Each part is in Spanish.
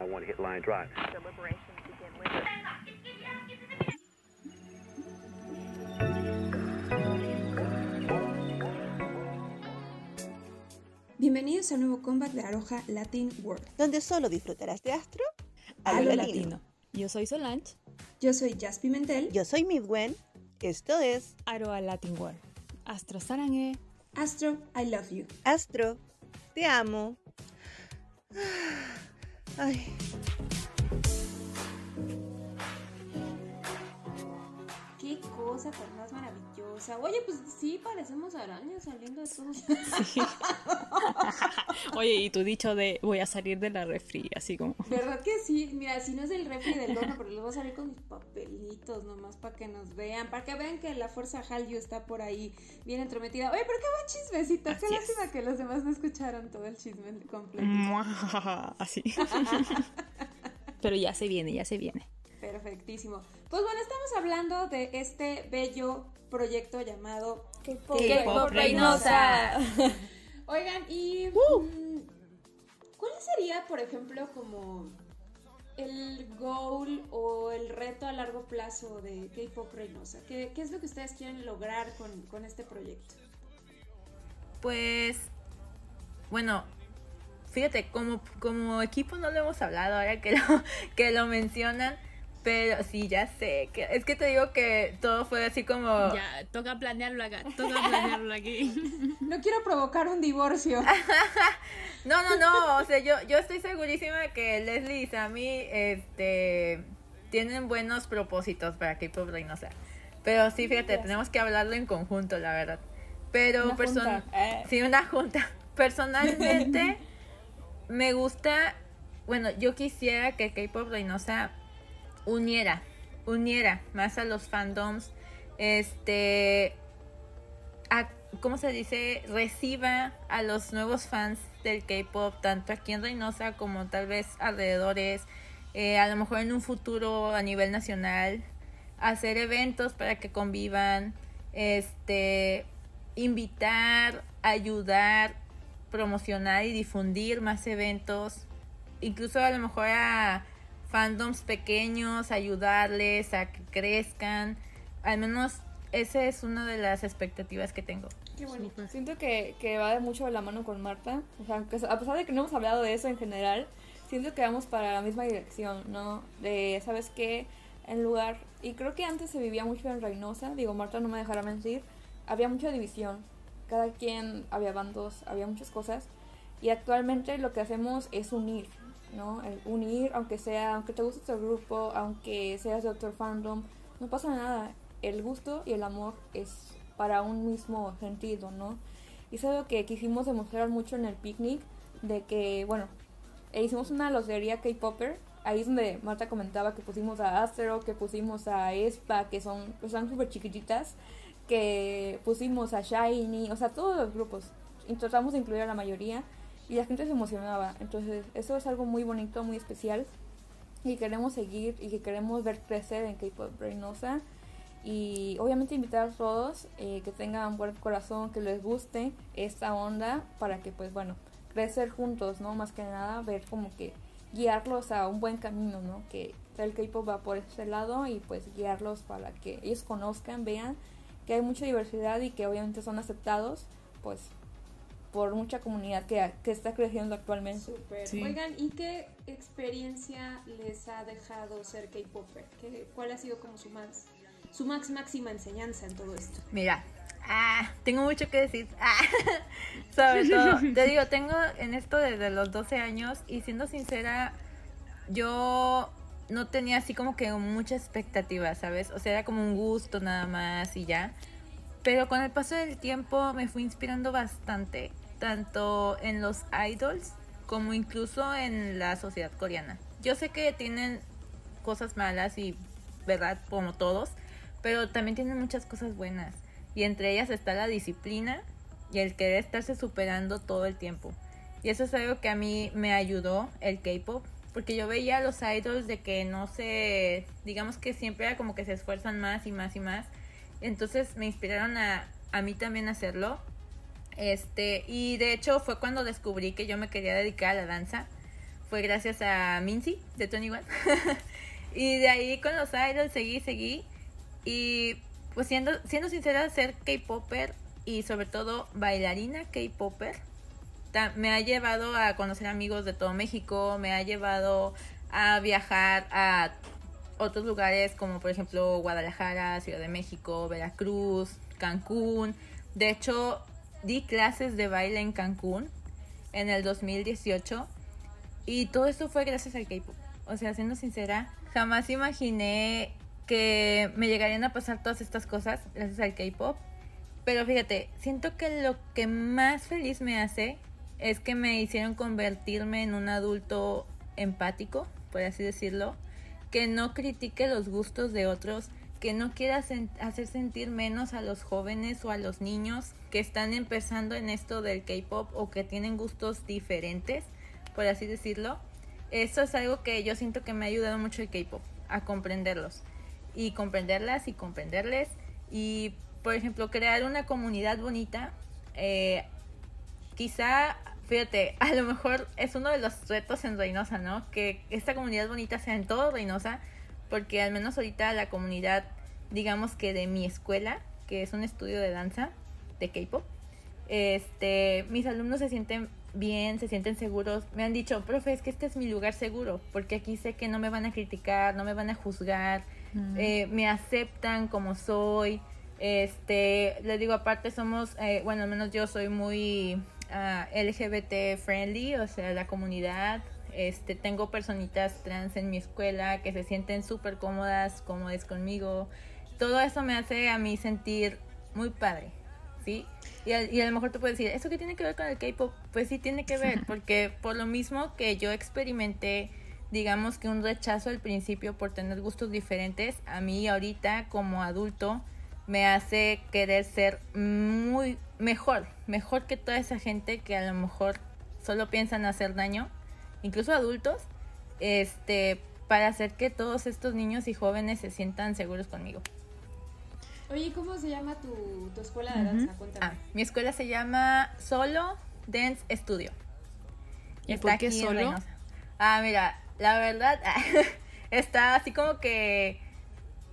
a one hit line drive. Bienvenidos al nuevo comeback de Aroja Latin World, donde solo disfrutarás de Astro a, lo latino. Yo soy Solange. Yo soy Jazz Pimentel. Yo soy Midwen. Esto es Aroa Latin World. Astro Sarangue. Astro, I love you. Astro, te amo. Ay. Cosa tan más maravillosa. Oye, pues sí, parecemos arañas saliendo de todos. Sí. Oye, y tu dicho de voy a salir de la refri, así como. ¿Verdad que sí? Mira, si no es del refri del horno, pero les voy a salir con mis papelitos nomás para que nos vean, para que vean que la fuerza Hallyu está por ahí bien entrometida. Oye, pero qué buen chismecito. Qué lástima que los demás no escucharon todo el chisme completo. así. pero ya se viene, ya se viene. Perfectísimo. Pues bueno, estamos hablando de este bello proyecto llamado K-Pop Reynosa. Oigan, y uh. mm, ¿cuál sería, por ejemplo, como el goal o el reto a largo plazo de K-Pop Reynosa? ¿Qué, ¿Qué, es lo que ustedes quieren lograr con, con este proyecto? Pues, bueno, fíjate, como, como equipo no lo hemos hablado ahora que lo, que lo mencionan pero sí, ya sé. Que, es que te digo que todo fue así como. Ya, toca planearlo acá. Toca planearlo aquí. No quiero provocar un divorcio. no, no, no. O sea, yo, yo estoy segurísima que Leslie y Sammy este, tienen buenos propósitos para K-Pop Reynosa. Pero sí, fíjate, tenemos que hablarlo en conjunto, la verdad. Pero persona eh. Sí, una junta. Personalmente, me gusta. Bueno, yo quisiera que K-Pop Reynosa uniera, uniera más a los fandoms, este, a, ¿cómo se dice? Reciba a los nuevos fans del K-Pop, tanto aquí en Reynosa como tal vez alrededores, eh, a lo mejor en un futuro a nivel nacional, hacer eventos para que convivan, este, invitar, ayudar, promocionar y difundir más eventos, incluso a lo mejor a fandoms pequeños, ayudarles a que crezcan. Al menos esa es una de las expectativas que tengo. Qué bonito. Siento que, que va de mucho de la mano con Marta. O sea, a pesar de que no hemos hablado de eso en general, siento que vamos para la misma dirección, ¿no? De, ¿sabes qué? En lugar... Y creo que antes se vivía mucho en Reynosa, digo, Marta no me dejará mentir, había mucha división. Cada quien había bandos, había muchas cosas. Y actualmente lo que hacemos es unir, ¿no? El unir, aunque sea, aunque te guste otro grupo, aunque seas de otro fandom, no pasa nada. El gusto y el amor es para un mismo sentido, ¿no? Y es algo que quisimos demostrar mucho en el picnic, de que, bueno, e hicimos una lotería K-Popper, ahí es donde Marta comentaba que pusimos a Astro, que pusimos a Espa, que son, pues, son súper chiquititas, que pusimos a Shiny, o sea, todos los grupos. Y tratamos de incluir a la mayoría y la gente se emocionaba. Entonces, eso es algo muy bonito, muy especial y queremos seguir y que queremos ver crecer en K-Pop Reynosa. Y obviamente invitar a todos eh, que tengan buen corazón, que les guste esta onda para que, pues bueno, crecer juntos, ¿no? Más que nada, ver como que guiarlos a un buen camino, ¿no? Que el K-Pop va por ese lado y pues guiarlos para que ellos conozcan, vean que hay mucha diversidad y que obviamente son aceptados, pues por mucha comunidad que, que está creciendo actualmente. Oigan, ¿y qué experiencia les ha dejado ser K-Popper? ¿Cuál ha sido como su más su max máxima enseñanza en todo esto? Mira, ah, tengo mucho que decir. Ah, sobre todo, te digo, tengo en esto desde los 12 años y siendo sincera, yo no tenía así como que mucha expectativa, ¿sabes? O sea, era como un gusto nada más y ya. Pero con el paso del tiempo me fui inspirando bastante tanto en los idols como incluso en la sociedad coreana. Yo sé que tienen cosas malas y verdad como todos, pero también tienen muchas cosas buenas y entre ellas está la disciplina y el querer estarse superando todo el tiempo. Y eso es algo que a mí me ayudó el K-pop, porque yo veía a los idols de que no se, digamos que siempre era como que se esfuerzan más y más y más. Entonces me inspiraron a, a mí también hacerlo este, y de hecho fue cuando descubrí que yo me quería dedicar a la danza. fue gracias a Minzy de Tony One. y de ahí con los idols seguí, seguí. Y pues siendo, siendo sincera, ser K-Popper y sobre todo bailarina K-Popper me ha llevado a conocer amigos de todo México, me ha llevado a viajar a otros lugares como por ejemplo Guadalajara, Ciudad de México, Veracruz, Cancún. De hecho, di clases de baile en Cancún en el 2018 y todo esto fue gracias al K-pop. O sea, siendo sincera, jamás imaginé que me llegarían a pasar todas estas cosas gracias al K-pop. Pero fíjate, siento que lo que más feliz me hace es que me hicieron convertirme en un adulto empático, por así decirlo, que no critique los gustos de otros, que no quiera sen- hacer sentir menos a los jóvenes o a los niños que están empezando en esto del K-pop o que tienen gustos diferentes, por así decirlo. Eso es algo que yo siento que me ha ayudado mucho el K-pop, a comprenderlos y comprenderlas y comprenderles y, por ejemplo, crear una comunidad bonita. eh, quizá, fíjate, a lo mejor es uno de los retos en Reynosa, ¿no? Que esta comunidad bonita sea en todo Reynosa, porque al menos ahorita la comunidad, digamos que de mi escuela, que es un estudio de danza de K-pop, este, mis alumnos se sienten bien, se sienten seguros. Me han dicho, profe, es que este es mi lugar seguro, porque aquí sé que no me van a criticar, no me van a juzgar, eh, me aceptan como soy. Este, les digo, aparte somos, eh, bueno, al menos yo soy muy ah, LGBT friendly, o sea, la comunidad. Este, tengo personitas trans en mi escuela que se sienten súper cómodas, cómodas conmigo. Todo eso me hace a mí sentir muy padre, ¿sí? Y a, y a lo mejor te puedes decir, ¿eso qué tiene que ver con el K-pop? Pues sí tiene que ver, porque por lo mismo que yo experimenté, digamos que un rechazo al principio por tener gustos diferentes, a mí ahorita como adulto me hace querer ser muy mejor, mejor que toda esa gente que a lo mejor solo piensan hacer daño, incluso adultos, este, para hacer que todos estos niños y jóvenes se sientan seguros conmigo. Oye, ¿cómo se llama tu, tu escuela de danza? Cuéntame. Ah, mi escuela se llama Solo Dance Studio. ¿Y Está por qué aquí solo? Ah, mira, la verdad está así como que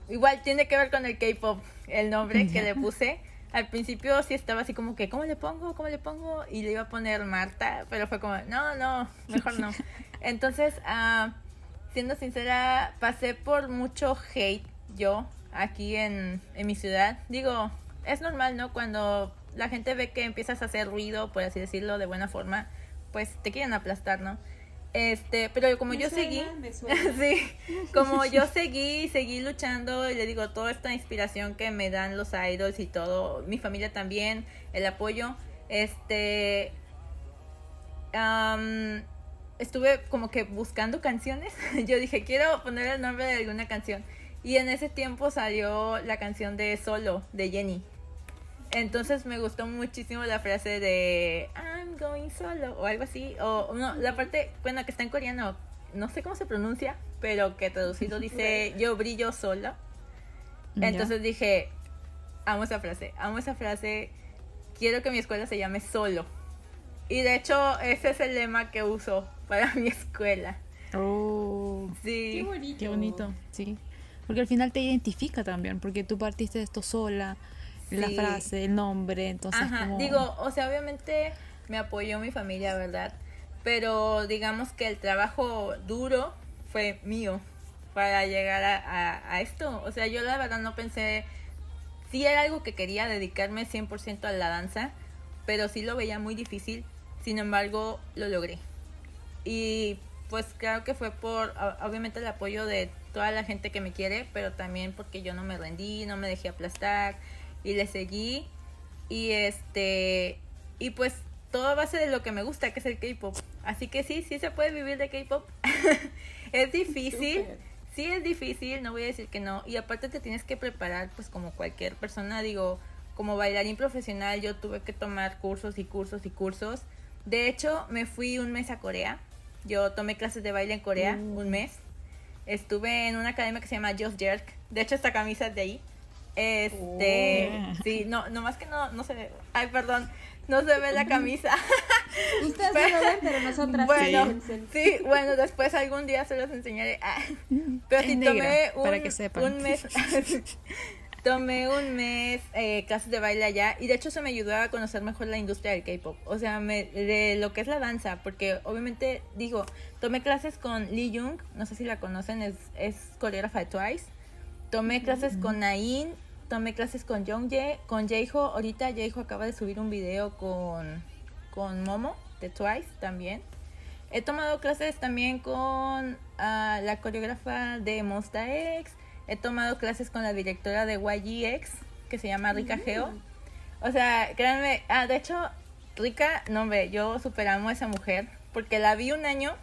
igual tiene que ver con el K-pop, el nombre que le puse. Al principio sí estaba así como que, ¿cómo le pongo? ¿Cómo le pongo? Y le iba a poner Marta, pero fue como, no, no, mejor no. Entonces, ah, siendo sincera, pasé por mucho hate yo aquí en, en mi ciudad. Digo, es normal, ¿no? Cuando la gente ve que empiezas a hacer ruido, por así decirlo, de buena forma, pues te quieren aplastar, ¿no? Este, pero como Me yo suena, seguí, me suena. sí, como yo seguí, seguí luchando y le digo, toda esta inspiración que me dan los idols y todo, mi familia también, el apoyo, este, am, estuve como que buscando canciones, yo dije, quiero poner el nombre de alguna canción, y en ese tiempo salió la canción de Solo, de Jenny. Entonces me gustó muchísimo la frase de I'm going solo o algo así. O no, la parte, bueno, que está en coreano, no sé cómo se pronuncia, pero que traducido dice yo brillo solo. Entonces dije, amo esa frase, amo esa frase, quiero que mi escuela se llame solo. Y de hecho ese es el lema que uso para mi escuela. Oh, Sí. Qué bonito. qué bonito, sí. Porque al final te identifica también, porque tú partiste de esto sola, la frase, el nombre, entonces Ajá, como... digo, o sea, obviamente me apoyó mi familia, ¿verdad? Pero digamos que el trabajo duro fue mío para llegar a, a- a esto. O sea, yo la verdad no pensé, sí era algo que quería dedicarme 100% a la danza, pero sí lo veía muy difícil, sin embargo, lo logré. Y pues claro que fue por, obviamente, el apoyo de toda la gente que me quiere, pero también porque yo no me rendí, no me dejé aplastar y le seguí. Y este, y pues todo a base de lo que me gusta, que es el K-pop. Así que sí, sí se puede vivir de K-pop. es difícil. Sí es difícil, no voy a decir que no. Y aparte te tienes que preparar, pues como cualquier persona, digo, como bailarín profesional, yo tuve que tomar cursos y cursos y cursos. De hecho, me fui un mes a Corea. Yo tomé clases de baile en Corea un mes. Estuve en una academia que se llama Just Jerk. De hecho, esta camisa es de ahí. Este, Oh. sí, no, nomás que no, no se ve. Ay, perdón, no se ve la camisa. Ustedes no lo ven, pero nosotras Bueno, sí. sí, bueno, después algún día se los enseñaré. Ah, Pero sí tomé un, para que sepan. un mes. tomé un mes eh, clases de baile allá y de hecho eso me ayudó a conocer mejor la industria del K-pop. O sea, me- de lo que es la danza, porque obviamente digo, tomé clases con Lee Jung, no sé si la conocen, es, es coreógrafa de Twice. Tomé clases con Nain, tomé clases con Jongjae, con Jaiho. Ahorita Jaiho acaba de subir un video con, con Momo de Twice también. He tomado clases también con ah, la coreógrafa de Monsta X. He tomado clases con la directora de YGX, que se llama Rika Geo. O sea, créanme, ah, de hecho, Rika, no ve, yo superamo a esa mujer, porque la vi un año,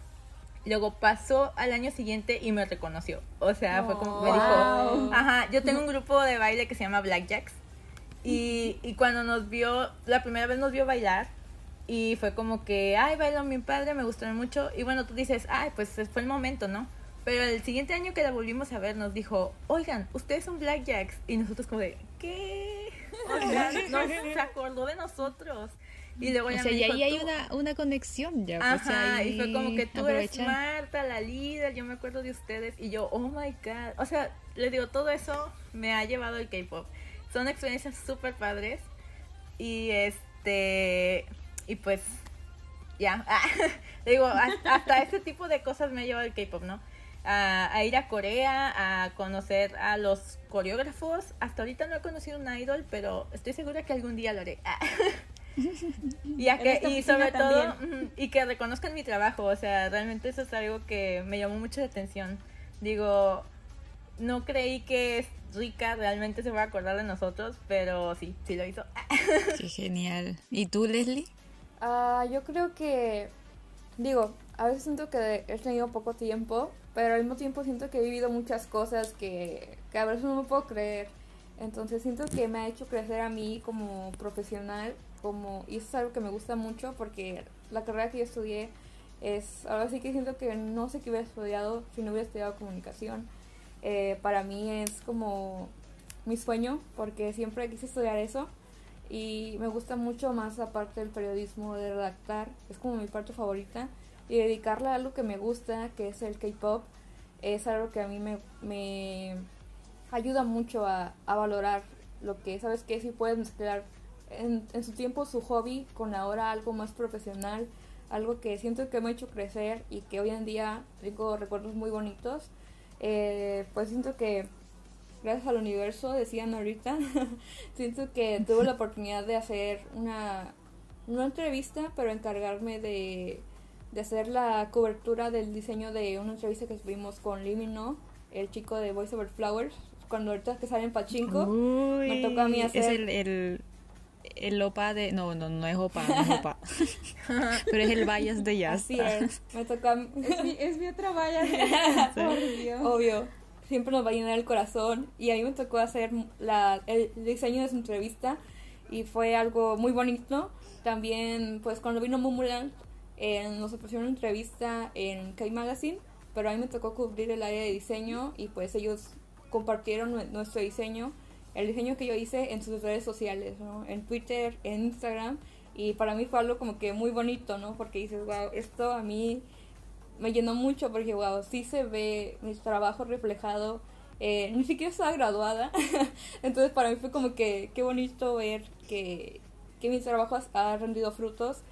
luego pasó al año siguiente y me reconoció. O sea, fue como me dijo, Wow. ajá, yo tengo un grupo de baile que se llama Blackjacks. Y, y cuando nos vio, la primera vez nos vio bailar, y fue como que, ay, bailó mi padre, me gustaron mucho. Y bueno, tú dices, ay, pues fue el momento, ¿no? Pero el siguiente año que la volvimos a ver, nos dijo, oigan, ustedes son Blackjacks. Y nosotros como de, ¿qué? O sea, no se acordó de nosotros. Y luego O sea, me y dijo, ahí hay "Tú- una, una conexión ya. pues, Ajá, ahí y fue como que tú eres aprovechar. Marta, la líder, yo me acuerdo de ustedes. Y yo, oh my god. O sea, les digo, todo eso me ha llevado al K-pop. Son experiencias súper padres. Y este. Y pues. Ya. Le digo, hasta, hasta ese tipo de cosas me ha llevado el K-pop, ¿no? A, a ir a Corea, a conocer a los coreógrafos. Hasta ahorita no he conocido un idol, pero estoy segura que algún día lo haré. Y, a que, y sobre todo, también. y que reconozcan mi trabajo, o sea, realmente eso es algo que me llamó mucho la atención. Digo, no creí que Rika realmente se va a acordar de nosotros, pero sí, sí lo hizo. Qué genial. ¿Y tú, Leslie? Ah, yo creo que, digo, a veces siento que he tenido poco tiempo, pero al mismo tiempo siento que he vivido muchas cosas que, que a veces no me puedo creer. Entonces siento que me ha hecho crecer a mí como profesional, como, y eso es algo que me gusta mucho porque la carrera que yo estudié es, ahora sí que siento que no sé qué hubiera estudiado si no hubiera estudiado comunicación. Eh, para mí es como mi sueño porque siempre quise estudiar eso y me gusta mucho más aparte del periodismo de redactar, es como mi parte favorita y dedicarle a algo que me gusta, que es el K-pop, es algo que a mí me, me ayuda mucho a, a valorar lo que, ¿sabes que Si puedes mezclar en, en su tiempo su hobby con ahora algo más profesional, algo que siento que me ha hecho crecer y que hoy en día tengo recuerdos muy bonitos, eh, pues siento que gracias al universo, decían ahorita, siento que tuve la oportunidad de hacer una, una entrevista, pero encargarme de, de hacer la cobertura del diseño de una entrevista que tuvimos con Limino, el chico de Voice Over Flowers, cuando ahorita que sale en Pachinko. Uy, me toca a mí Es hacer- el, el, el opa de... No, no, no es opa, no es opa. Pero es el Vallas de Jazz. Así es, me toca a mí. Es mi, es mi otra valla. Por Dios. Obvio, siempre nos va a llenar el corazón. Y a mí me tocó hacer la, el diseño de su entrevista y fue algo muy bonito. También, pues cuando vino Mumuland, eh, nos ofrecieron una entrevista en K Magazine, pero a mí me tocó cubrir el área de diseño y pues ellos compartieron nue- nuestro diseño, el diseño que yo hice en sus redes sociales, ¿no? En Twitter, en Instagram. Y para mí fue algo como que muy bonito, ¿no? Porque dices, wow, esto a mí me llenó mucho porque, wow, sí se ve mi trabajo reflejado. Eh, ni siquiera estaba graduada. Entonces, para mí fue como que qué bonito ver que, que mi trabajo ha rendido frutos.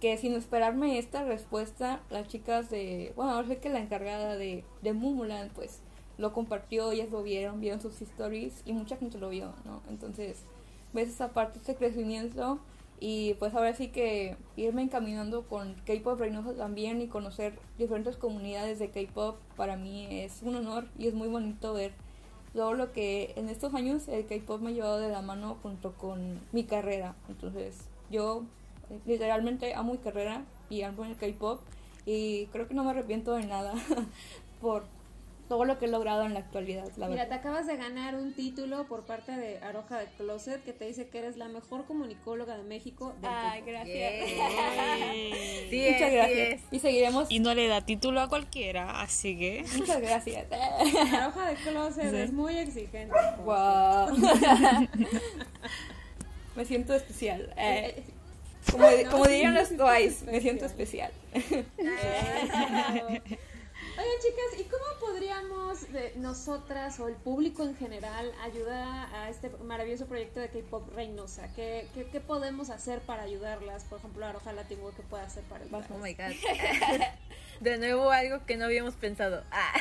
Que sin esperarme esta respuesta, las chicas de. Bueno, ahora sé que la encargada de, de Mumuland, pues lo compartió, ellas lo vieron, vieron sus stories y mucha gente lo vio, ¿no? Entonces, ves esa parte, ese crecimiento y pues ahora sí que irme encaminando con K-Pop Reynoso también y conocer diferentes comunidades de K-Pop para mí es un honor y es muy bonito ver todo lo que en estos años el K-Pop me ha llevado de la mano junto con mi carrera. Entonces yo eh, literalmente amo mi carrera y amo el K-Pop y creo que no me arrepiento de nada por todo lo que he logrado en la actualidad, la Mira, verdad. te acabas de ganar un título por parte de Aroja de Closet que te dice que eres la mejor comunicóloga de México. del Ay, gracias. Sí Muchas gracias. Y seguiremos. Y no le da título a cualquiera, así que... Muchas gracias. Aroja de Closet Sí. es muy exigente. Wow. Me siento especial. Eh, Eh, Como, como dirían los Twice, me siento especial. Oigan, chicas, ¿y cómo podríamos de nosotras o el público en general ayudar a este maravilloso proyecto de K-pop Reynosa? ¿Qué, qué, qué podemos hacer para ayudarlas? Por ejemplo, Aroja Latin World, ¿qué puede hacer para Oh ayudarlas? my god. De nuevo algo que no habíamos pensado. Ah.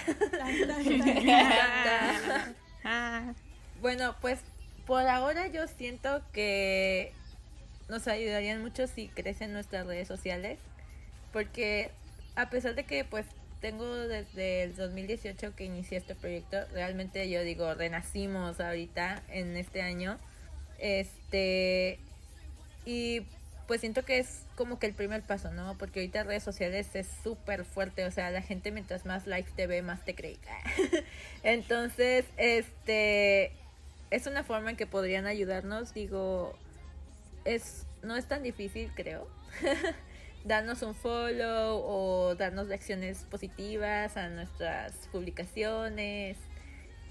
Ah, Bueno, pues por ahora yo siento que nos ayudarían mucho si crecen nuestras redes sociales. Porque a pesar de que pues tengo desde el 2018 que inicié este proyecto, realmente yo digo, renacimos ahorita en este año. Este y pues siento que es como que el primer paso, ¿no? Porque ahorita redes sociales es súper fuerte, o sea, la gente mientras más likes te ve, más te cree. Entonces, este es una forma en que podrían ayudarnos, digo, es no es tan difícil, creo. darnos un follow o darnos lecciones positivas a nuestras publicaciones.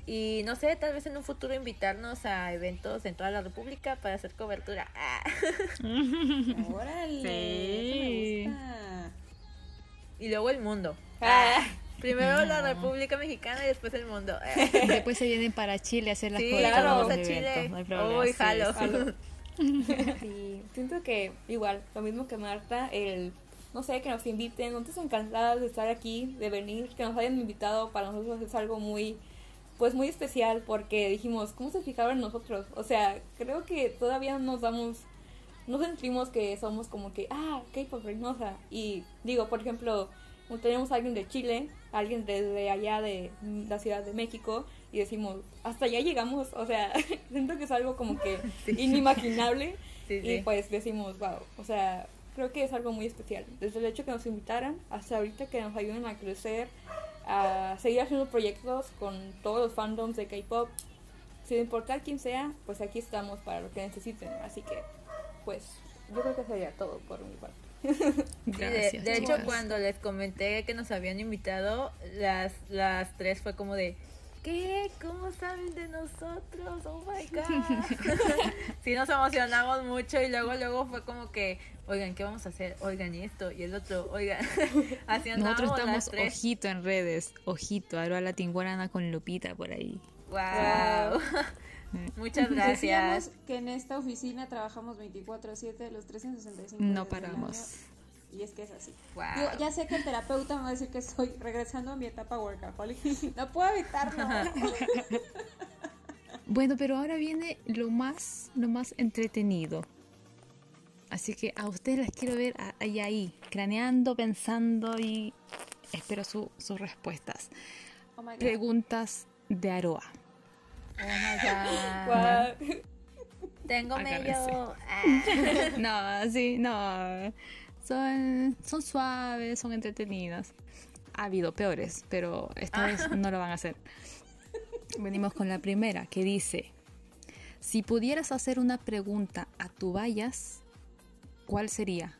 Y no sé, tal vez en un futuro invitarnos a eventos en toda la República para hacer cobertura. Ah. Órale, Sí. eso me gusta. Y luego el mundo. Ah, Primero la República Mexicana y después el mundo. Después se vienen para Chile a hacer las Sí, coberturas claro, vamos a Chile. eventos, no hay problema. Uy, Sí, jalo. sí. sí, siento que igual, lo mismo que Marta, el, no sé, que nos inviten, nosotros encantadas de estar aquí, de venir, que nos hayan invitado, para nosotros es algo muy, pues muy especial, porque dijimos, ¿cómo se fijaron en nosotros? O sea, creo que todavía nos damos, no sentimos que somos como que, ah, K-pop Reynosa, y digo, por ejemplo, tenemos a alguien de Chile, alguien desde allá de la Ciudad de México, y decimos, hasta allá llegamos, o sea, siento que es algo como que inimaginable, Sí, y sí. pues decimos, wow, o sea, creo que es algo muy especial. Desde el hecho que nos invitaran hasta ahorita que nos ayuden a crecer, a seguir haciendo proyectos con todos los fandoms de K-pop, sin importar quién sea, pues aquí estamos para lo que necesiten. Así que, pues, yo creo que sería todo por mi parte. Sí, de, Gracias, de hecho, cuando les comenté que nos habían invitado, las, las tres fue como de, ¿qué? ¿Cómo saben de nosotros? Oh my god. sí, nos emocionamos mucho y luego, luego fue como que, oigan, ¿qué vamos a hacer? Oigan, y esto, y el otro, oigan. Así Nosotros las estamos tres. ojito en redes, ojito, Aroa la Tinguarana con Lupita por ahí. Wow. Muchas gracias. Decíamos que en esta oficina trabajamos 24/7 los 365 No paramos. Y es que es así. Wow. Digo, ya sé que el terapeuta me va a decir que estoy regresando a mi etapa workaholic. No puedo evitarlo. Bueno, pero ahora viene lo más, lo más entretenido. Así que a ustedes las quiero ver ahí, ahí, craneando, pensando y espero su- sus respuestas. Oh my God. Preguntas de Aroa. Oh my god. Tengo medio. ah. No, sí, no. Son, son suaves, son entretenidas. Ha habido peores, pero esta vez no lo van a hacer. Venimos con la primera, que dice, si pudieras hacer una pregunta a tu Bayas, ¿cuál sería?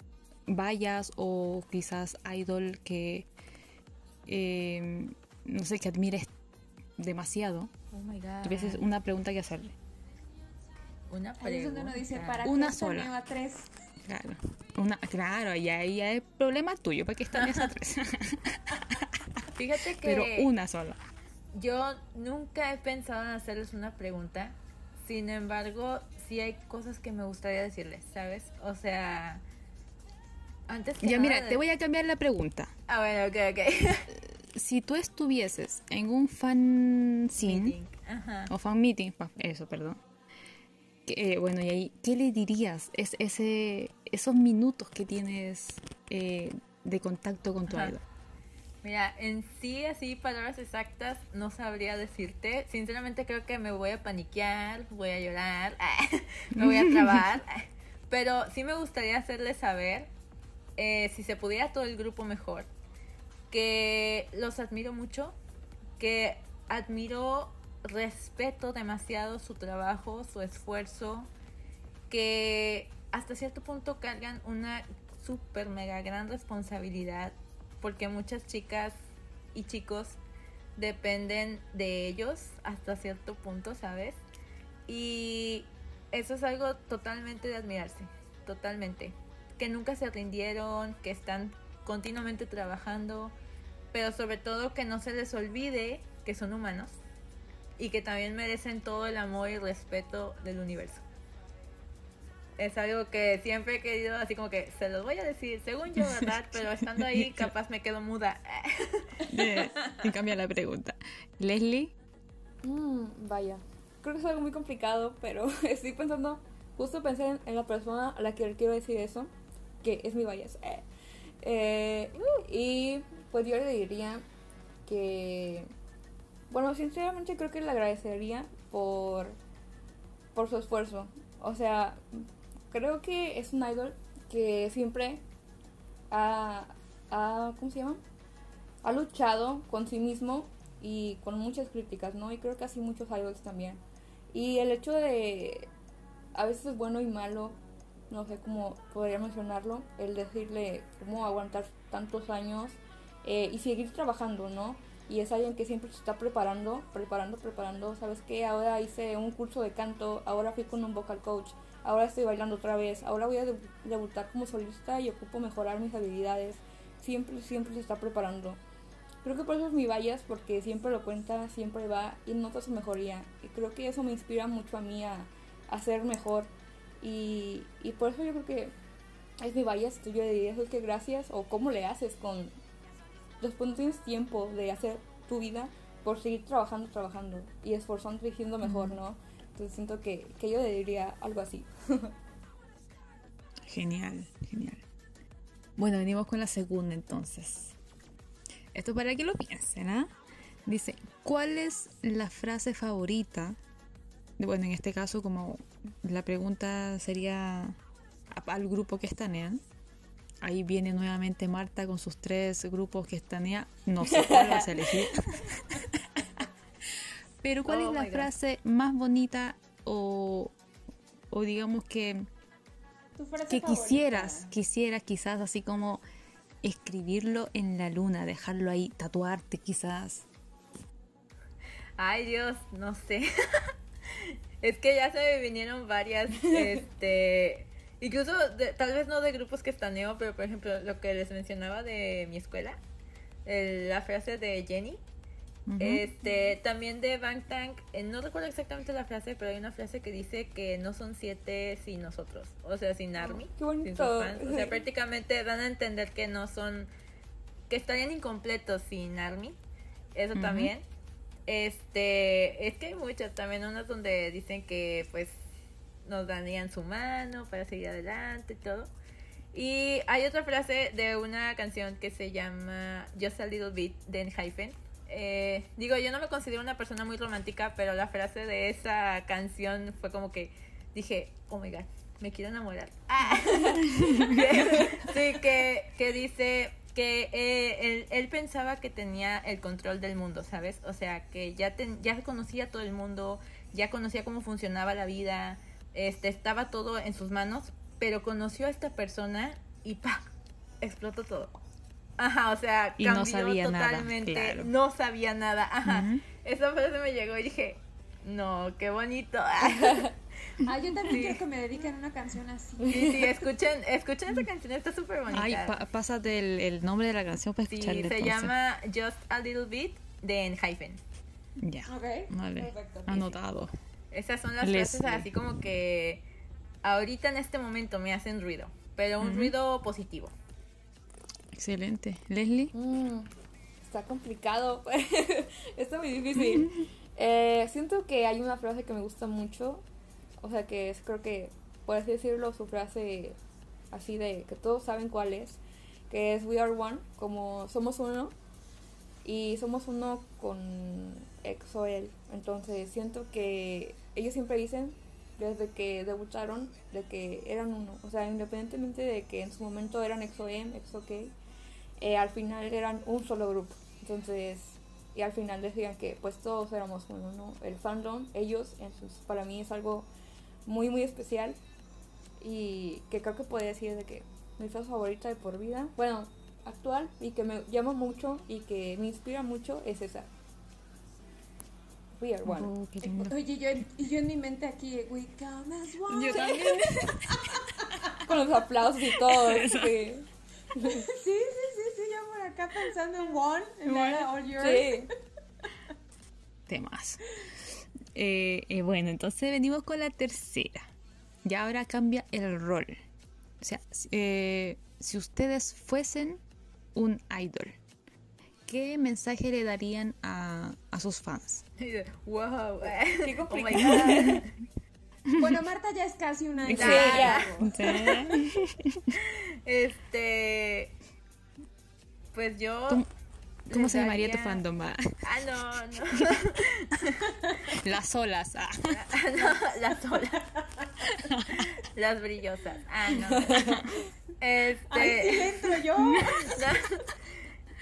Bayas o quizás idol que, eh, no sé, que admires demasiado. Oh my god. Tuvieses una pregunta que hacerle. Una pregunta. donde uno dice, ¿para Una sola. a tres? Claro, una, claro, y ahí ya es problema tuyo, porque están esas tres. Fíjate que. Pero una sola. Yo nunca he pensado en hacerles una pregunta. Sin embargo, sí hay cosas que me gustaría decirles, ¿sabes? O sea, antes que Ya, nada mira, de- te voy a cambiar la pregunta. Ah, bueno, ok, ok. Si tú estuvieses en un fan scene Meeting. Ajá. o fan meeting, eso, perdón. Eh, bueno, y ahí, ¿qué le dirías? Es, ese, esos minutos que tienes eh, de contacto con tu Ajá. idol. Mira, en sí, así, palabras exactas, no sabría decirte. Sinceramente creo que me voy a paniquear, voy a llorar, me voy a trabar. Pero sí me gustaría hacerles saber, eh, si se pudiera todo el grupo mejor, que los admiro mucho, que admiro, respeto demasiado su trabajo, su esfuerzo, que hasta cierto punto cargan una súper mega gran responsabilidad porque muchas chicas y chicos dependen de ellos hasta cierto punto, ¿sabes? Y eso es algo totalmente de admirarse, totalmente. que nunca se rindieron, que están continuamente trabajando, pero sobre todo que no se les olvide que son humanos y que también merecen todo el amor y respeto del universo. Es algo que siempre he querido, así como que se los voy a decir, según yo, ¿verdad? Pero estando ahí, capaz me quedo muda. Eh, y cambia la pregunta. Leslie, Mm, vaya. Creo que es algo muy complicado, pero estoy pensando, justo pensé en, en la persona a la que le quiero decir eso, que es mi bias. Eh. Eh, y pues yo le diría que, bueno, sinceramente creo que le agradecería por, por su esfuerzo. O sea, creo que es un idol que siempre ha, ha ¿cómo se llama? Ha luchado con sí mismo y con muchas críticas, ¿no? Y creo que así muchos idols también. Y el hecho de a veces es bueno y malo, no sé cómo podría mencionarlo, el decirle cómo aguantar tantos años eh, y seguir trabajando, ¿no? Y es alguien que siempre se está preparando, preparando, preparando. ¿Sabes qué? Ahora hice un curso de canto, ahora fui con un vocal coach, ahora estoy bailando otra vez, ahora voy a debu- debutar como solista y ocupo mejorar mis habilidades. Siempre, siempre se está preparando. Creo que por eso es mi vallas, porque siempre lo cuenta, siempre va y nota su mejoría. Y creo que eso me inspira mucho a mí a, a ser mejor. Y, y por eso yo creo que es mi vallas. Yo le diría eso que gracias o cómo le haces con... Después no tienes tiempo de hacer tu vida por seguir trabajando, trabajando y esforzándote y siendo mejor, ¿no? Entonces siento que, que yo le diría algo así. Genial, genial. Bueno, venimos con la segunda entonces. Esto para que lo piensen, ¿ah? Dice, ¿cuál es la frase favorita? Bueno, en este caso, como la pregunta sería al grupo que estanean. Ahí viene nuevamente Marta con sus tres grupos que estanean. No sé cuál vas a elegir. Pero ¿cuál Oh es la my God. frase más bonita o, o digamos que que quisieras, quisieras quizás así como escribirlo en la luna, dejarlo ahí, tatuarte quizás. Ay Dios, no sé. es que ya se me vinieron varias, este, incluso de- tal vez no de grupos que estaneo, pero por ejemplo lo que les mencionaba de mi escuela, el- la frase de Jenny, este, también de Bangtank, eh, no recuerdo exactamente la frase, pero hay una frase que dice que no son siete sin nosotros, o sea, sin Army, qué sin bonito. sus fans. O sea, prácticamente dan a entender que no son, que estarían incompletos sin Army, eso también. Este, es que hay muchas también, unas donde dicen que pues nos darían su mano para seguir adelante y todo. Y hay otra frase de una canción que se llama Just a Little Bit de Enhypen. Eh, digo, yo no me considero una persona muy romántica, pero la frase de esa canción fue como que dije, oh my god, me quiero enamorar. Ah. sí, que, que dice que eh, él, él pensaba que tenía el control del mundo, ¿sabes? O sea, que ya, ten- ya conocía todo el mundo, ya conocía cómo funcionaba la vida, este, estaba todo en sus manos, pero conoció a esta persona y ¡pa! explotó todo. Ajá, o sea, Y no cambió sabía nada, totalmente, claro. no sabía nada. Ajá. Esa frase me llegó y dije, no, qué bonito. Ah, yo también Sí. quiero que me dediquen una canción así. Sí, sí, escuchen, escuchen esa canción, está súper bonita. Ay, pa- pásate el, el nombre de la canción para sí, escucharla. se entonces. llama Just a Little Bit de Enhypen. Ya, Ok. vale. Perfecto. Anotado. Esas son las Leslie. frases así como que ahorita en este momento me hacen ruido, pero un ruido positivo. Excelente. Leslie. Mm, está complicado. está muy difícil. Eh, siento que hay una frase que me gusta mucho. O sea, que es, creo que, por así decirlo, su frase así de que todos saben cuál es. Que es We are one, como somos uno. Y somos uno con EXO-L. Entonces siento que ellos siempre dicen, desde que debutaron, de que eran uno. O sea, independientemente de que en su momento eran EXO-M, EXO-K eh, al final eran un solo grupo. Entonces, y al final decían que pues todos éramos uno, ¿no? El fandom, ellos, entonces para mí es algo muy, muy especial y que creo que podría decir de que mi frase favorita de por vida, bueno, actual y que me llama mucho y que me inspira mucho es esa. We are one. Oh, qué lindo. Oye, yo, y yo en mi mente aquí, we come as one. Yo también. Con los aplausos y todo. sí. Sí, sí, sí, sí, yo por acá pensando en One, en la All Yours. Sí. temas. Eh, eh, bueno, entonces venimos con la tercera. Y ahora cambia el rol. O sea, eh, si ustedes fuesen un idol, ¿qué mensaje le darían a, a sus fans? Wow. Qué Oh complicado. God. Bueno, Marta ya es casi una Sí, ya. Este. Pues yo. ¿Cómo- ¿Cómo les se llamaría tu daría- fandom? Ah, Ah, no, no. Las olas. ah. no, las olas. Las brillosas. Ah, no. Este. Ay, sí, entro yo.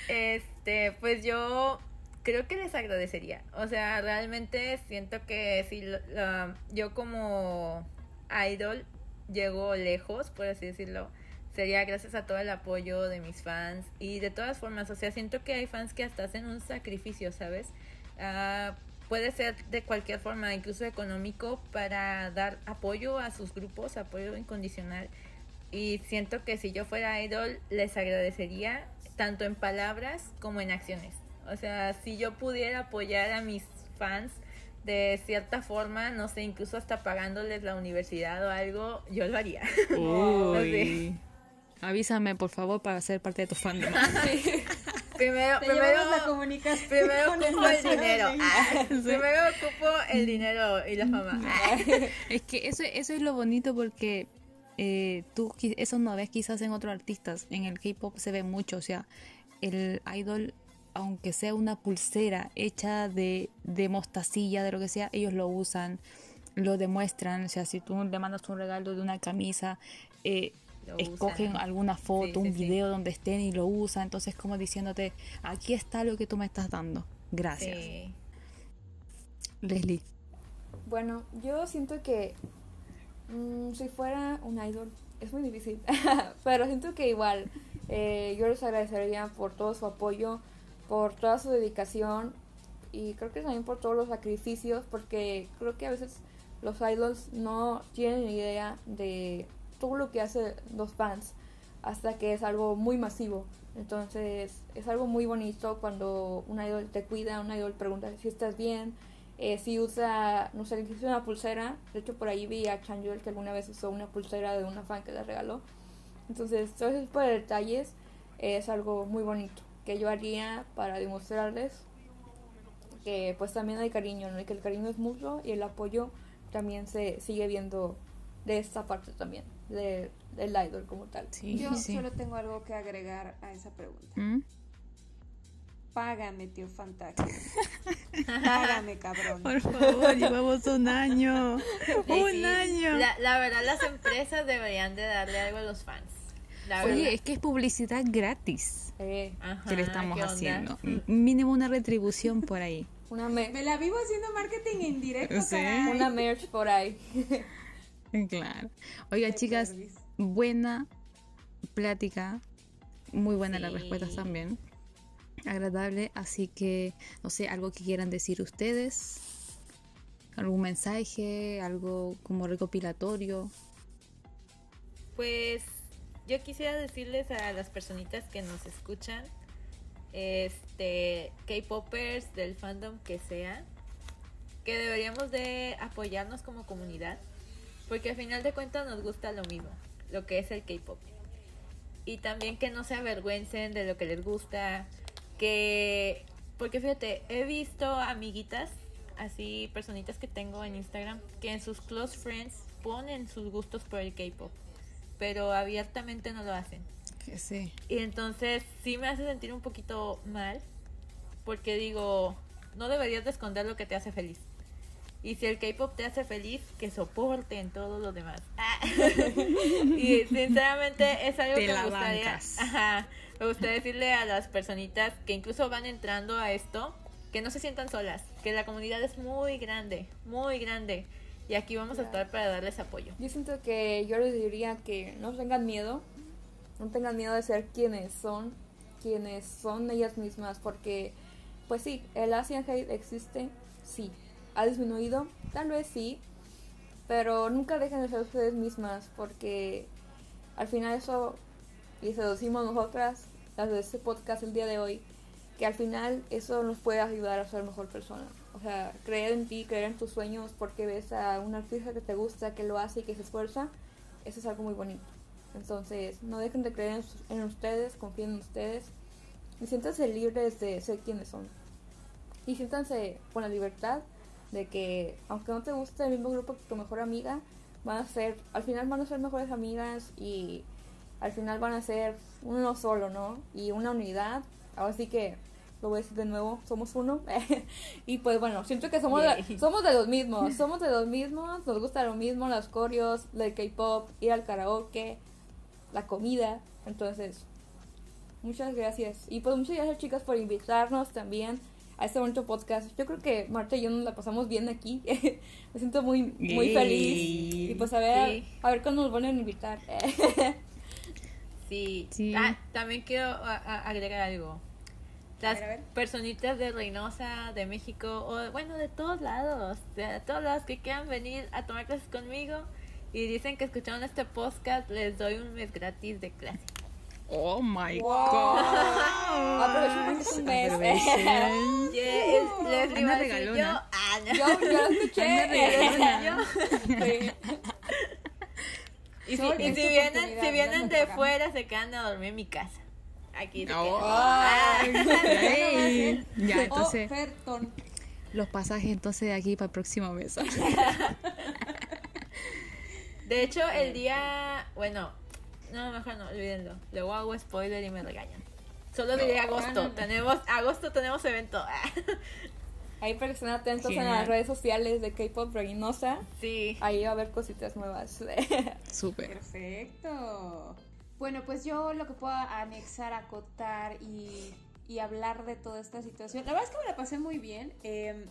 Este, pues yo creo que les agradecería. O sea, realmente siento que si yo como idol llego lejos, por así decirlo, sería gracias a todo el apoyo de mis fans y de todas formas, o sea, siento que hay fans que hasta hacen un sacrificio, ¿sabes? Ah, puede ser de cualquier forma, incluso económico, para dar apoyo a sus grupos, apoyo incondicional. Y siento que si yo fuera idol, les agradecería tanto en palabras como en acciones. O sea, si yo pudiera apoyar a mis fans de cierta forma, no sé, incluso hasta pagándoles la universidad o algo, yo lo haría. Uy. Avísame, por favor, para ser parte de tu fandom. primero, Te primero, la comunicación. primero ocupo el dinero. Ah, Primero ocupo el dinero y la fama. Ah. Es que eso, eso es lo bonito porque eh, tú eso no ves quizás en otros artistas. En el K-pop se ve mucho. O sea, el idol, aunque sea una pulsera hecha de, de mostacilla, de lo que sea, ellos lo usan, lo demuestran. O sea, si tú le mandas un regalo de una camisa, eh, escogen usan. alguna foto, Sí, sí, un sí. video donde estén y lo usan. Entonces, como diciéndote, aquí está lo que tú me estás dando. Gracias. Sí. Leslie. Bueno, yo siento que mm, si fuera un idol, es muy difícil, pero siento que igual eh, yo les agradecería por todo su apoyo, por toda su dedicación y creo que también por todos los sacrificios, porque creo que a veces los idols no tienen idea de todo lo que hacen los fans hasta que es algo muy masivo. Entonces es algo muy bonito cuando un idol te cuida, un idol pregunta si estás bien, eh, si usa, no sé, si usa una pulsera. De hecho, por ahí vi a Chanyeol que alguna vez usó una pulsera de una fan que le regaló. Entonces, todo ese tipo de detalles es algo muy bonito que yo haría para demostrarles que pues también hay cariño, ¿no? Y que el cariño es mutuo y el apoyo también se sigue viendo de esta parte también, de, del idol como tal. Sí, Yo sí. solo tengo algo que agregar a esa pregunta. ¿Mm? Págame, tío Fantástico. Págame, cabrón. Por favor, llevamos un año. Sí, un sí. año. La, la verdad, las empresas deberían de darle algo a los fans. La Oye, verdad. es que es publicidad gratis Eh, Ajá, que le estamos haciendo. M- Mínimo una retribución por ahí. una, me- Me la vivo haciendo marketing en directo, Sí. una merch por ahí. Claro. Oiga, Qué chicas, buena plática. Muy buena las respuestas también. Agradable. Así que, no sé, algo que quieran decir ustedes. ¿Algún mensaje? ¿Algo como recopilatorio? Pues yo quisiera decirles a las personitas que nos escuchan, este, K-popers del fandom que sea, que deberíamos de apoyarnos como comunidad, porque al final de cuentas nos gusta lo mismo, lo que es el K-pop. Y también que no se avergüencen de lo que les gusta, que porque fíjate, he visto amiguitas, así personitas que tengo en Instagram, que en sus close friends ponen sus gustos por el K-pop, pero abiertamente no lo hacen. Que sí. Y entonces sí me hace sentir un poquito mal, porque digo, no deberías de esconder lo que te hace feliz. Y si el K-pop te hace feliz, que soporten todo lo demás. Ah. y sinceramente es algo Te que la me gustaría, ajá, me gustaría decirle a las personitas que incluso van entrando a esto, que no se sientan solas, que la comunidad es muy grande, muy grande. Y aquí vamos a estar para darles apoyo. Yo siento que yo les diría que no tengan miedo, no tengan miedo de ser quienes son, quienes son ellas mismas, porque pues sí, el Asian Hate existe, sí. ¿Ha disminuido? Tal vez sí, pero nunca dejen de ser ustedes mismas, porque al final eso, y se decimos nosotras, las de este podcast el día de hoy, que al final eso nos puede ayudar a ser mejor persona. O sea, creer en ti, creer en tus sueños porque ves a un artista que te gusta, que lo hace y que se esfuerza, eso es algo muy bonito. Entonces, no dejen de creer en, en ustedes, confíen en ustedes y siéntanse libres de ser quienes son. Y siéntanse con la libertad de que, aunque no te guste el mismo grupo que tu mejor amiga, van a ser, al final van a ser mejores amigas y al final van a ser uno solo, ¿no? Y una unidad. Ahora sí que lo voy a decir de nuevo, somos uno. y pues bueno, siento que somos, de, somos de los mismos, somos de los mismos, nos gusta lo mismo, las coreos, el K-pop, ir al karaoke, la comida. Entonces, muchas gracias. Y pues muchas gracias chicas por invitarnos también a este bonito podcast. Yo creo que Marta y yo nos la pasamos bien aquí. Me siento muy, muy feliz. Y pues a ver, Sí. a ver cuándo nos vuelven a invitar. Sí. Sí. Ah, también quiero agregar algo. Las ver, a ver. personitas de Reynosa, de México, o bueno, de todos lados, de todos lados que quieran venir a tomar clases conmigo y dicen que escucharon este podcast, les doy un mes gratis de clase. Oh my Wow. god. Aprovechen que es un mes. Aprovechen. Yeah, es- les Anda iba a decir regalona. yo, ah. Yo, yo escuché. Y si, y si vienen, si vienen de fuera, se quedan a dormir en mi casa. Aquí se No. quedan. Ay. Ey. Ya, entonces, Ofertón. los pasajes entonces de aquí para el próximo mes. De hecho, el día. Bueno, no, mejor no, olvídenlo. Luego hago spoiler y me regañan. Solo diré agosto. Tenemos, agosto tenemos evento. Ahí para que estén atentos en las redes sociales de K-Pop Reynosa. sí. Ahí va a haber cositas nuevas. Súper. Perfecto. Bueno, pues yo lo que puedo anexar, acotar y, y hablar de toda esta situación. La verdad es que me la pasé muy bien. Eh,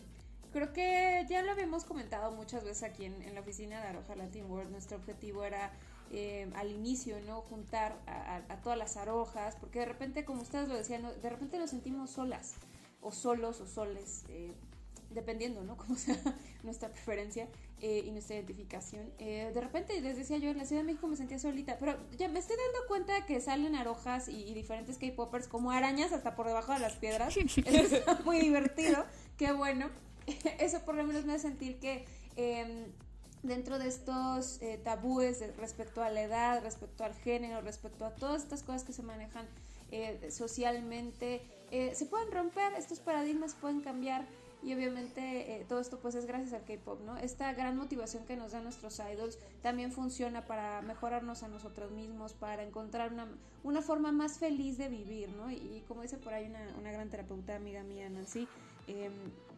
creo que ya lo habíamos comentado muchas veces aquí en, en la oficina de Aroja Latin World. Nuestro objetivo era eh, al inicio, ¿no? Juntar a, a- a todas las arojas, porque de repente, como ustedes lo decían, de repente nos sentimos solas, o solos, o soles. eh, dependiendo, ¿no? Como sea nuestra preferencia eh, y nuestra identificación. Eh, de repente, les decía yo, en la Ciudad de México me sentía solita, pero ya me estoy dando cuenta que salen arojas y, y diferentes K-popers como arañas hasta por debajo de las piedras. Eso está muy divertido, qué bueno. Eso por lo menos me hace sentir que... dentro de estos eh, tabúes de- respecto a la edad, respecto al género, respecto a todas estas cosas que se manejan eh, socialmente, eh, se pueden romper, estos paradigmas pueden cambiar y obviamente todo esto pues es gracias al K-Pop, ¿no? Esta gran motivación que nos dan nuestros idols también funciona para mejorarnos a nosotros mismos, para encontrar una, una forma más feliz de vivir, ¿no? Y, y como dice por ahí una, una gran terapeuta amiga mía, Nancy, em,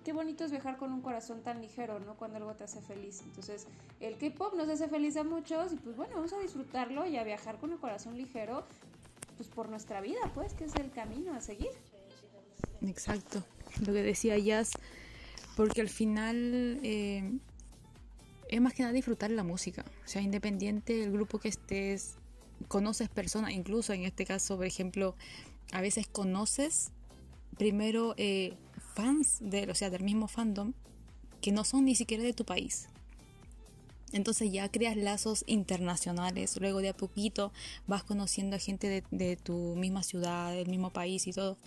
qué bonito es viajar con un corazón tan ligero, ¿no? Cuando algo te hace feliz. Entonces, el K-pop nos hace feliz a muchos y pues bueno, vamos a disfrutarlo y a viajar con el corazón ligero, pues por nuestra vida, pues, que es el camino a seguir. Exacto. Lo que decía Jazz, porque al final eh, es más que nada disfrutar la música. O sea, independiente del grupo que estés, conoces personas, incluso en este caso, por ejemplo, a veces conoces primero eh, fans del, o sea, del mismo fandom que no son ni siquiera de tu país. Entonces ya creas lazos internacionales, luego de a poquito vas conociendo a gente de, tu misma ciudad, del mismo país y todo.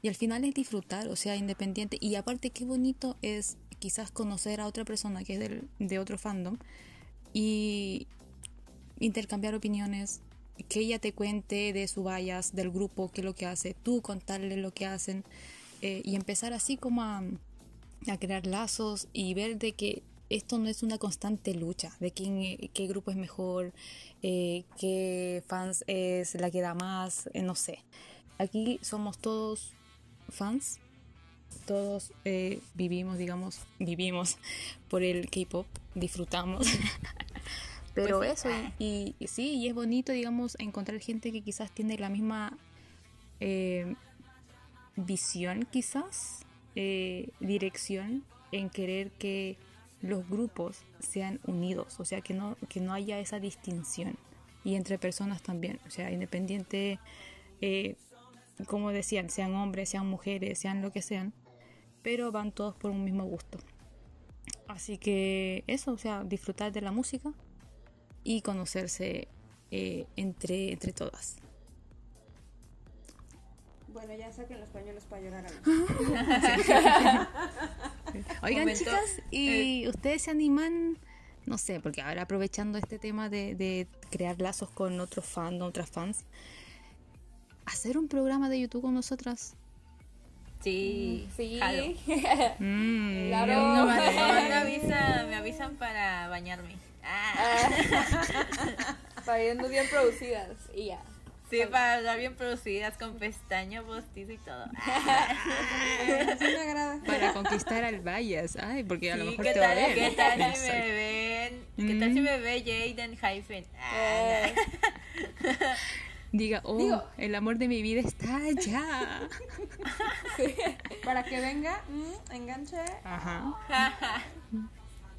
Y al final es disfrutar, o sea, independiente. Y aparte, qué bonito es quizás conocer a otra persona que es del, de otro fandom y intercambiar opiniones, que ella te cuente de su bias, del grupo, qué es lo que hace, tú contarle lo que hacen eh, y empezar así como a, a crear lazos y ver de que esto no es una constante lucha de quién, eh, qué grupo es mejor, eh, qué fans es la que da más, eh, no sé. Aquí somos todos fans, todos eh, vivimos, digamos, vivimos por el K-pop, disfrutamos. Pero Pues eso, y, y sí, y es bonito, digamos, encontrar gente que quizás tiene la misma eh, visión, quizás, eh, dirección en querer que los grupos sean unidos, o sea, que no, que no haya esa distinción. Y entre personas también, o sea, independiente, eh, como decían, sean hombres, sean mujeres, sean lo que sean, pero van todos por un mismo gusto. Así que eso, o sea, disfrutar de la música y conocerse eh, entre, entre todas. Bueno, ya saquen los pañuelos para llorar. Oigan, Momento, chicas, ¿y ustedes se animan? No sé, porque ahora aprovechando este tema de, de crear lazos con otros fans, otras fans, hacer un programa de YouTube con nosotras. Sí, Sí. jalo. Mm, Claro. No, vale, me, avisan, me avisan para bañarme. Ah, Para irnos bien producidas. Y ya. Sí, para estar bien producidas con pestaño postizo y todo. Sí me agrada. Para conquistar al Vallas. Ay, porque a lo sí, mejor ¿qué te va a tal, ver. ¿qué tal si me ven? ¿Qué tal si Mm. me ve Jaden Hyphen? Ah, Eh, Diga, oh, Digo- el amor de mi vida está allá. Para que venga, mm, enganche. Ajá.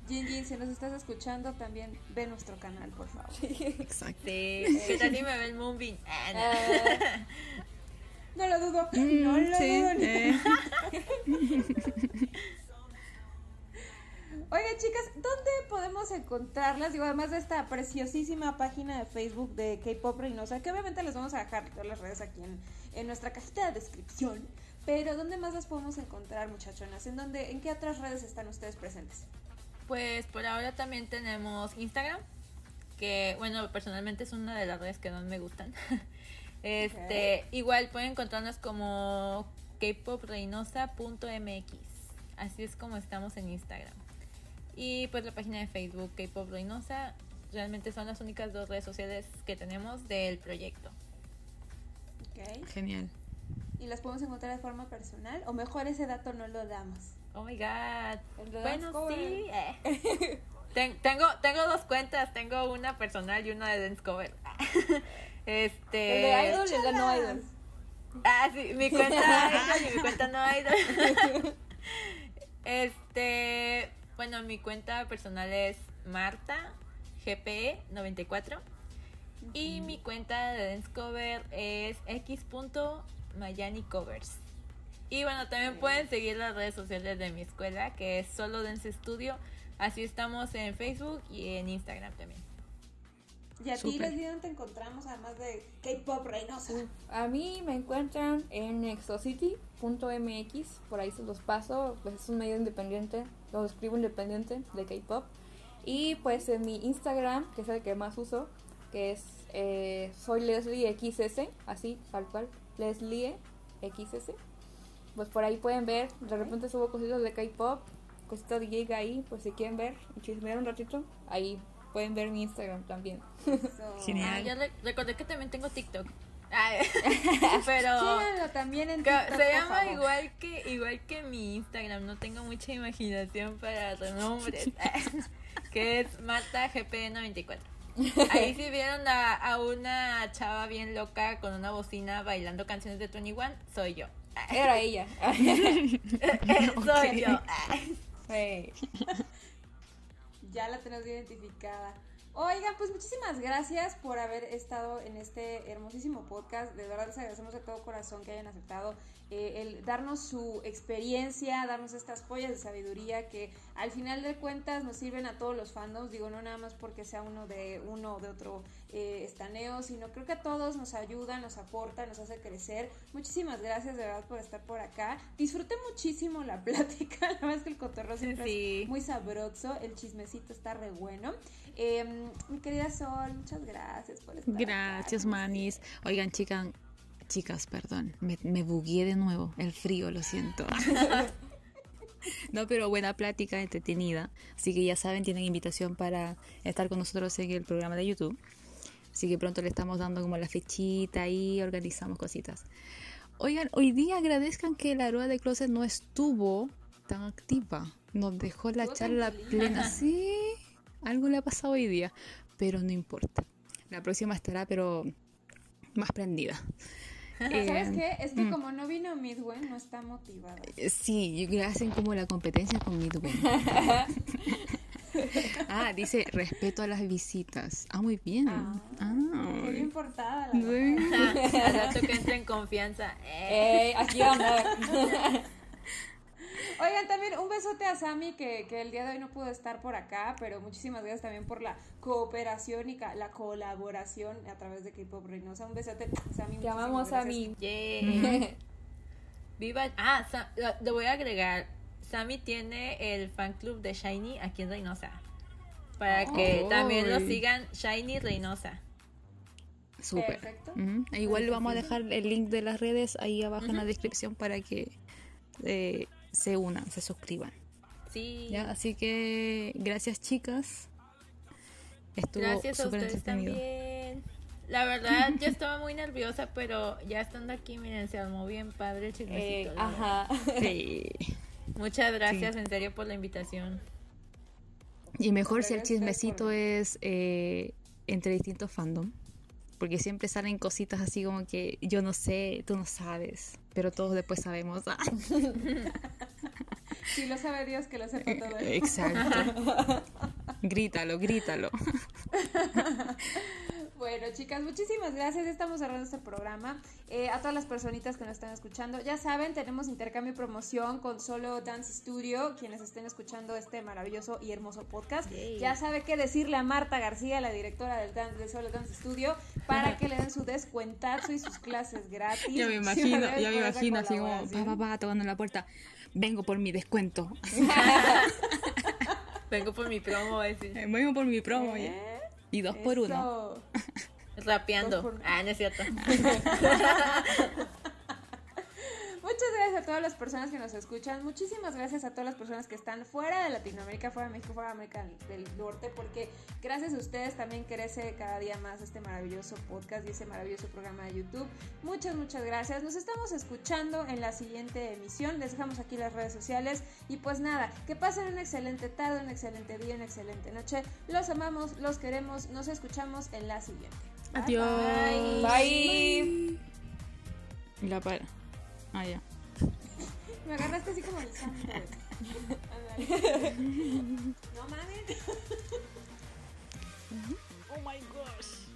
Jin Jin, si nos estás escuchando, también ve nuestro canal, por favor. Exacto. Sí, ¿qué tal si me ve el Moonbeam? Ah, no. eh, No lo dudo, Mm, no lo sí, dudo. eh. Oigan, chicas, ¿dónde podemos encontrarlas? Digo, además de esta preciosísima página de Facebook de K-Pop Reynosa, que obviamente les vamos a dejar todas las redes aquí en, en nuestra cajita de descripción. Pero ¿dónde más las podemos encontrar, muchachonas? ¿En dónde, en qué otras redes están ustedes presentes? Pues por ahora también tenemos Instagram, que bueno, personalmente es una de las redes que más me gustan. Este, igual pueden encontrarnos como kpopreynosa.mx. Así es como estamos en Instagram. Y pues la página de Facebook Kpop Reynosa realmente son las únicas dos redes sociales que tenemos del proyecto. ¿Ok? Genial. ¿Y las podemos encontrar de forma personal? O mejor ese dato no lo damos. Oh my god. Bueno, Cover. sí. eh. Ten- tengo, tengo dos cuentas, tengo una personal y una de Dance Cover. Este. El de Idol y el de No. Idol. Ah, sí, mi cuenta Idol y mi cuenta no Idol. Este, bueno, mi cuenta personal es Marta GPE 94 y mi cuenta de Dance Cover es x.mayanicovers. Y bueno, también pueden seguir las redes sociales de mi escuela, que es solo Dance Studio. Así estamos en Facebook y en Instagram también. Y a ti. Leslie, ¿dónde te encontramos además de K-Pop Reynosa? A mí me encuentran en exocity.mx, por ahí se los paso, pues es un medio independiente, lo escribo independiente de K-pop. Y pues en mi Instagram, que es el que más uso, que es eh, soy Leslie XS, así, tal cual, Leslie XS. Pues por ahí pueden ver, de repente subo cositas de K-pop, cositas de Giga ahí, pues si quieren ver y chismear un ratito, ahí pueden ver mi Instagram también. So, Genial. Ah, ya re- recordé que también tengo TikTok. Ay, pero Síganlo también en TikTok, se por llama favor. igual que igual que mi Instagram. No tengo mucha imaginación para renombres. que es Marta GP94. Ahí sí vieron a, a una chava bien loca con una bocina bailando canciones de 21, soy yo. Era ella. soy yo. Hey. Ya la tenemos identificada. Oigan, pues muchísimas gracias por haber estado en este hermosísimo podcast. De verdad les agradecemos de todo corazón que hayan aceptado eh, el darnos su experiencia, darnos estas joyas de sabiduría que al final de cuentas nos sirven a todos los fandoms. Digo, no nada más porque sea uno de uno o de otro eh, estaneo, sino creo que a todos nos ayuda, nos aporta, nos hace crecer. Muchísimas gracias de verdad por estar por acá. Disfruté muchísimo la plática. La verdad es que el cotorreo siempre es Sí. muy sabroso, el chismecito está re bueno. Eh, mi querida Sol, muchas gracias por estar Gracias, acá. manis. Oigan, chicas, chicas, perdón, me, me bugué de nuevo. El frío, lo siento. No, pero buena plática, entretenida. Así que ya saben, tienen invitación para estar con nosotros en el programa de YouTube. Así que pronto le estamos dando como la fechita y organizamos cositas. Oigan, hoy día agradezcan que la rueda de closet no estuvo tan activa. Nos dejó la Estuvo charla plena. Sí, algo le ha pasado hoy día, pero no importa. La próxima estará, pero más prendida. ¿Sabes Eh, qué? Es que mm. como no vino Midway, no está motivada. Sí, hacen como la competencia con Midway. ah, dice respeto a las visitas. Ah, muy bien. Ah, Ah, Qué bien portada, la verdad. Al rato que entre en confianza. Eh. Ey, aquí anda. Oigan, también un besote a Sammy que, que el día de hoy no pudo estar por acá, pero muchísimas gracias también por la cooperación y la colaboración a través de K-Pop Reynosa. Un besote, Sammy. Te amamos a muchísimas mí. Yay. Viva. Ah, Sa- lo- le voy a agregar. Sammy tiene el fan club de Shiny aquí en Reynosa. Para que Oh. también lo sigan Shiny Reynosa. Súper. Perfecto. E Igual vamos a dejar el link de las redes ahí abajo en la descripción para que eh, se unan, se suscriban. Sí. ¿ya? Así que gracias chicas. Estuvo Gracias a súper ustedes entretenido. también. La verdad, yo estaba muy nerviosa, pero ya estando aquí, miren, se armó bien padre el chismecito. Eh, ajá. Sí. Muchas gracias, en serio, por la invitación. Y mejor si el chismecito por- es eh, entre distintos fandom. Porque siempre salen cositas así como que yo no sé, tú no sabes, pero todos después sabemos. Si lo sabe Dios, que lo sepa todo. Exacto. grítalo, grítalo. Bueno, chicas, muchísimas gracias. Estamos cerrando este programa. Eh, a todas las personitas que nos están escuchando, ya saben, tenemos intercambio y promoción con Solo Dance Studio. Quienes estén escuchando este maravilloso y hermoso podcast, Yay. ya sabe qué decirle a Marta García, la directora del dan- de Solo Dance Studio, para que le den su descuentazo y sus clases gratis. Ya me imagino, ya me imagino así como, colaboración. pa, pa, tocando la puerta. Vengo por mi descuento. Vengo por mi promo. Vengo por mi promo. ya. Y dos por uno. Eso. Rapeando. Dos por- Ah, no es cierto. Muchas gracias a todas las personas que nos escuchan. Muchísimas gracias a todas las personas que están fuera de Latinoamérica, fuera de México, fuera de América del Norte, porque gracias a ustedes también crece cada día más este maravilloso podcast y ese maravilloso programa de YouTube. Muchas, muchas gracias. Nos estamos escuchando en la siguiente emisión. Les dejamos aquí las redes sociales. Y pues nada, que pasen una excelente tarde, un excelente día, una excelente noche. Los amamos, los queremos. Nos escuchamos en la siguiente. Bye, Adiós. Bye. Y la para. Ah, ya. Me agarraste así como el No mames. Oh my gosh.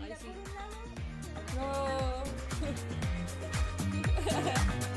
Ay, sí. No.